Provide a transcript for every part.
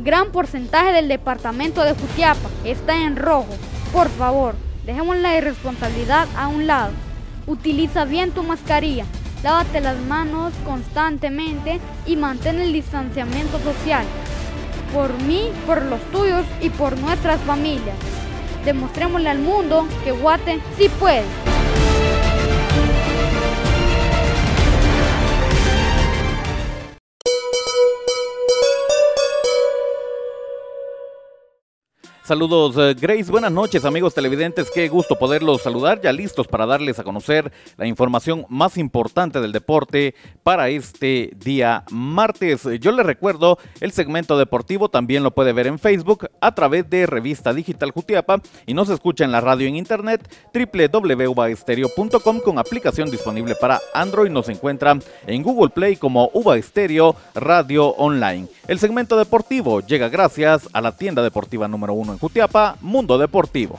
Gran porcentaje del departamento de Jutiapa está en rojo. Por favor, dejemos la irresponsabilidad a un lado. Utiliza bien tu mascarilla, lávate las manos constantemente y mantén el distanciamiento social. Por mí, por los tuyos y por nuestras familias. Demostrémosle al mundo que Guate sí puede. Saludos eh, Grace, buenas noches amigos televidentes, qué gusto poderlos saludar, ya listos para darles a conocer la información más importante del deporte para este día martes. Yo les recuerdo, el segmento deportivo también lo puede ver en Facebook a través de Revista Digital Jutiapa y nos escucha en la radio en internet www.uvaestereo.com con aplicación disponible para Android. Nos encuentra en Google Play como Uva Estéreo Radio Online. El segmento deportivo llega gracias a la tienda deportiva número uno en Jutiapa, Mundo Deportivo.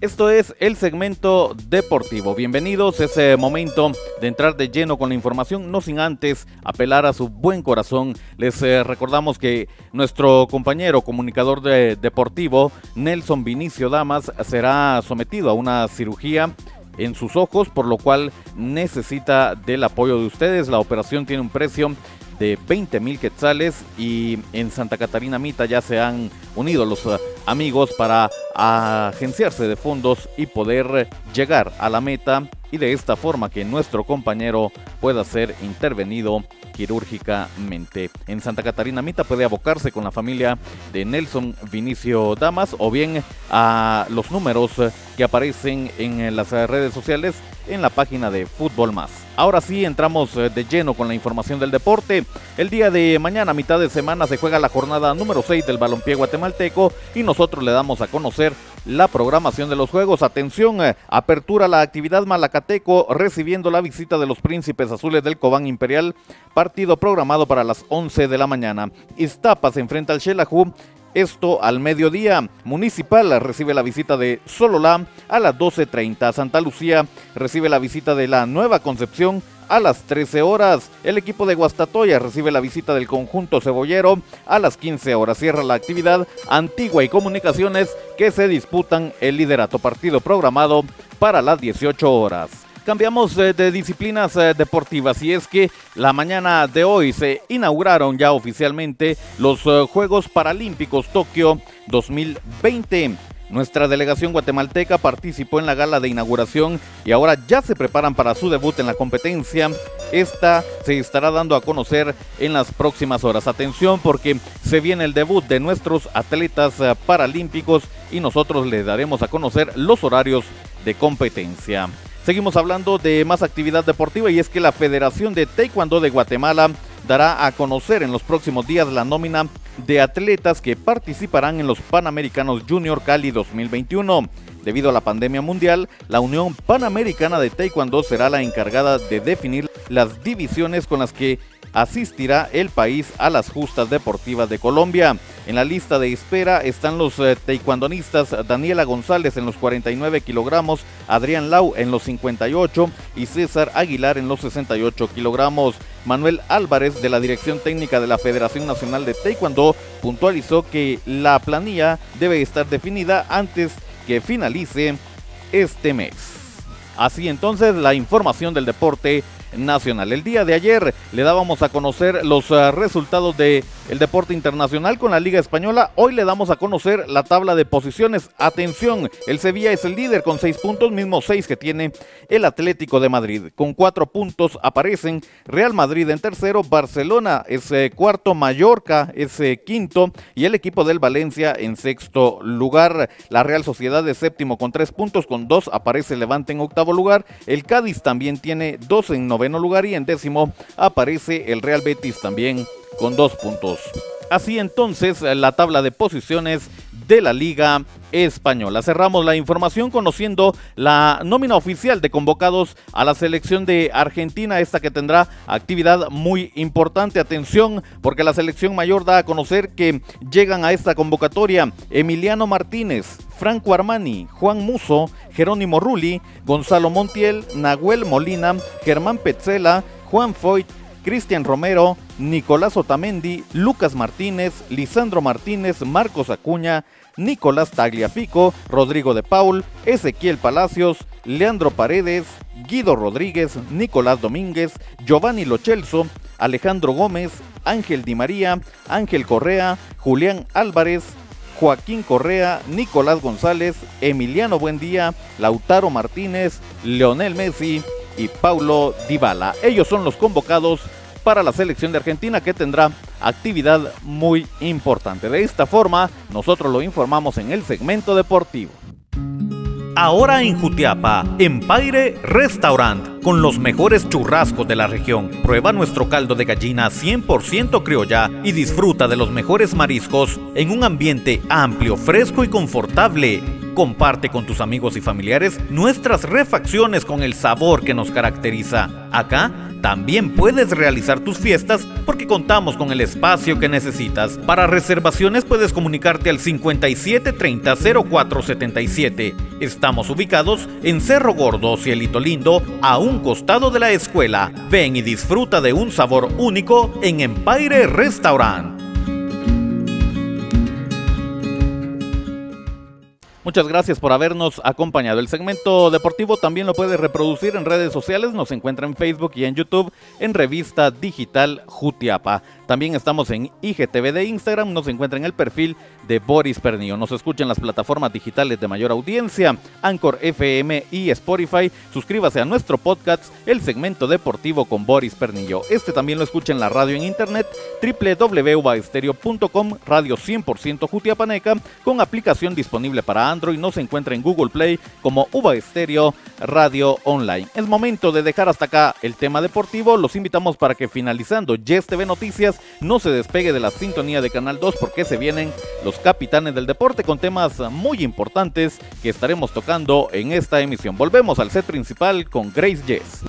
Esto es el segmento deportivo. Bienvenidos, es ese momento de entrar de lleno con la información, no sin antes apelar a su buen corazón. Les eh, recordamos que nuestro compañero comunicador deportivo, Nelson Vinicio Damas, será sometido a una cirugía en sus ojos, por lo cual necesita del apoyo de ustedes. La operación tiene un precio de 20 mil quetzales y en Santa Catarina Mita ya se han unido los eh, amigos para agenciarse de fondos y poder llegar a la meta y de esta forma que nuestro compañero pueda ser intervenido quirúrgicamente. En Santa Catarina Mita puede abocarse con la familia de Nelson Vinicio Damas o bien a los números que aparecen en las redes sociales en la página de Fútbol Más. Ahora sí, entramos de lleno con la información del deporte. El día de mañana, mitad de semana, se juega la jornada número 6 del balompié guatemalteco y nosotros le damos a conocer la programación de los juegos. Atención, eh, apertura la actividad Malacateco recibiendo la visita de los Príncipes Azules del Cobán Imperial, partido programado para las 11 de la mañana. Iztapa se enfrenta al Xelajú esto al mediodía. Municipal recibe la visita de Sololá a las 12.30. Santa Lucía recibe la visita de la Nueva Concepción a las 13 horas. El equipo de Guastatoya recibe la visita del conjunto cebollero a las 15 horas. Cierra la actividad Antigua y Comunicaciones que se disputan el liderato partido programado para las 18 horas. Cambiamos de, disciplinas eh, deportivas y es que la mañana de hoy se inauguraron ya oficialmente los eh, Juegos Paralímpicos Tokio 2020. Nuestra delegación guatemalteca participó en la gala de inauguración y ahora ya se preparan para su debut en la competencia. Esta se estará dando a conocer en las próximas horas. Atención porque se viene el debut de nuestros atletas eh, paralímpicos y nosotros les daremos a conocer los horarios de competencia. Seguimos hablando de más actividad deportiva y es que la Federación de Taekwondo de Guatemala dará a conocer en los próximos días la nómina de atletas que participarán en los Panamericanos Junior Cali 2021. Debido a la pandemia mundial, la Unión Panamericana de Taekwondo será la encargada de definir las divisiones con las que asistirá el país a las justas deportivas de Colombia. En la lista de espera están los eh, taekwondonistas Daniela González en los 49 kilogramos, Adrián Lau en los 58 y César Aguilar en los 68 kilogramos. Manuel Álvarez de la Dirección Técnica de la Federación Nacional de Taekwondo puntualizó que la planilla debe estar definida antes que finalice este mes. Así entonces la información del deporte nacional. El día de ayer le dábamos a conocer los uh, resultados del el deporte internacional con la Liga Española. Hoy le damos a conocer la tabla de posiciones. Atención, el Sevilla es el líder con seis puntos, mismo seis que tiene el Atlético de Madrid. Con cuatro puntos aparecen Real Madrid en tercero, Barcelona es eh, cuarto, Mallorca es eh, quinto y el equipo del Valencia en sexto lugar. La Real Sociedad es séptimo con tres puntos, con dos aparece Levante en octavo lugar. El Cádiz también tiene dos en noveno lugar y en décimo aparece el Real Betis también con dos puntos. Así entonces la tabla de posiciones de la Liga Española. Cerramos la información conociendo la nómina oficial de convocados a la selección de Argentina, esta que tendrá actividad muy importante. Atención, porque la selección mayor da a conocer que llegan a esta convocatoria Emiliano Martínez, Franco Armani, Juan Muso, Jerónimo Rulli, Gonzalo Montiel, Nahuel Molina, Germán Petzela, Juan Foyt, Cristian Romero, Nicolás Otamendi, Lucas Martínez, Lisandro Martínez, Marcos Acuña, Nicolás Tagliafico, Rodrigo de Paul, Ezequiel Palacios, Leandro Paredes, Guido Rodríguez, Nicolás Domínguez, Giovanni Lochelso, Alejandro Gómez, Ángel Di María, Ángel Correa, Julián Álvarez, Joaquín Correa, Nicolás González, Emiliano Buendía, Lautaro Martínez, Leonel Messi y Paulo Dybala. Ellos son los convocados para la selección de Argentina que tendrá actividad muy importante. De esta forma, nosotros lo informamos en el segmento deportivo. Ahora en Jutiapa, Empire Restaurant, con los mejores churrascos de la región. Prueba nuestro caldo de gallina 100% criolla y disfruta de los mejores mariscos en un ambiente amplio, fresco y confortable. Comparte con tus amigos y familiares nuestras refacciones con el sabor que nos caracteriza. Acá también puedes realizar tus fiestas porque contamos con el espacio que necesitas. Para reservaciones puedes comunicarte al 57 30 04 77. Estamos ubicados en Cerro Gordo, Cielito Lindo, a un costado de la escuela. Ven y disfruta de un sabor único en Empire Restaurant. Muchas gracias por habernos acompañado. El segmento deportivo también lo puede reproducir en redes sociales. Nos encuentra en Facebook y en YouTube en Revista Digital Jutiapa. También estamos en IGTV de Instagram. Nos encuentra en el perfil de Boris Pernillo. Nos escucha en las plataformas digitales de mayor audiencia, Anchor FM y Spotify. Suscríbase a nuestro podcast, el segmento deportivo con Boris Pernillo. Este también lo escucha en la radio en internet, www.ubaestereo.com, radio 100% Jutiapaneca, con aplicación disponible para Android. Nos encuentra en Google Play como Uba Estéreo Radio Online. Es momento de dejar hasta acá el tema deportivo. Los invitamos para que finalizando Yes TV Noticias no se despegue de la sintonía de Canal 2 porque se vienen los capitanes del deporte con temas muy importantes que estaremos tocando en esta emisión. Volvemos al set principal con Grace Jess.